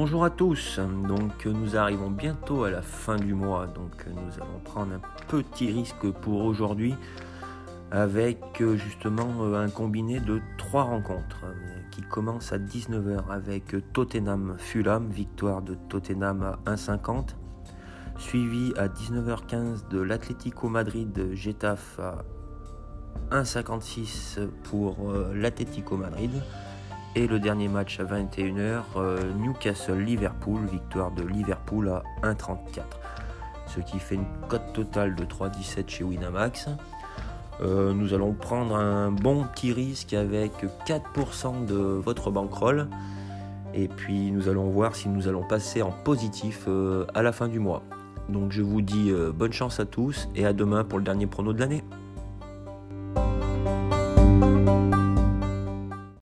Bonjour à tous, donc nous arrivons bientôt à la fin du mois, donc nous allons prendre un petit risque pour aujourd'hui avec justement un combiné de trois rencontres qui commence à 19h avec Tottenham Fulham, victoire de Tottenham à 1,50, suivi à 19h15 de l'Atlético Madrid Getafe à 1,56 pour euh, l'Atlético Madrid. Et le dernier match à 21h, euh, Newcastle-Liverpool, victoire de Liverpool à 1,34. Ce qui fait une cote totale de 3,17 chez Winamax. Euh, nous allons prendre un bon petit risque avec 4% de votre bankroll. Et puis nous allons voir si nous allons passer en positif à la fin du mois. Donc je vous dis bonne chance à tous et à demain pour le dernier prono de l'année.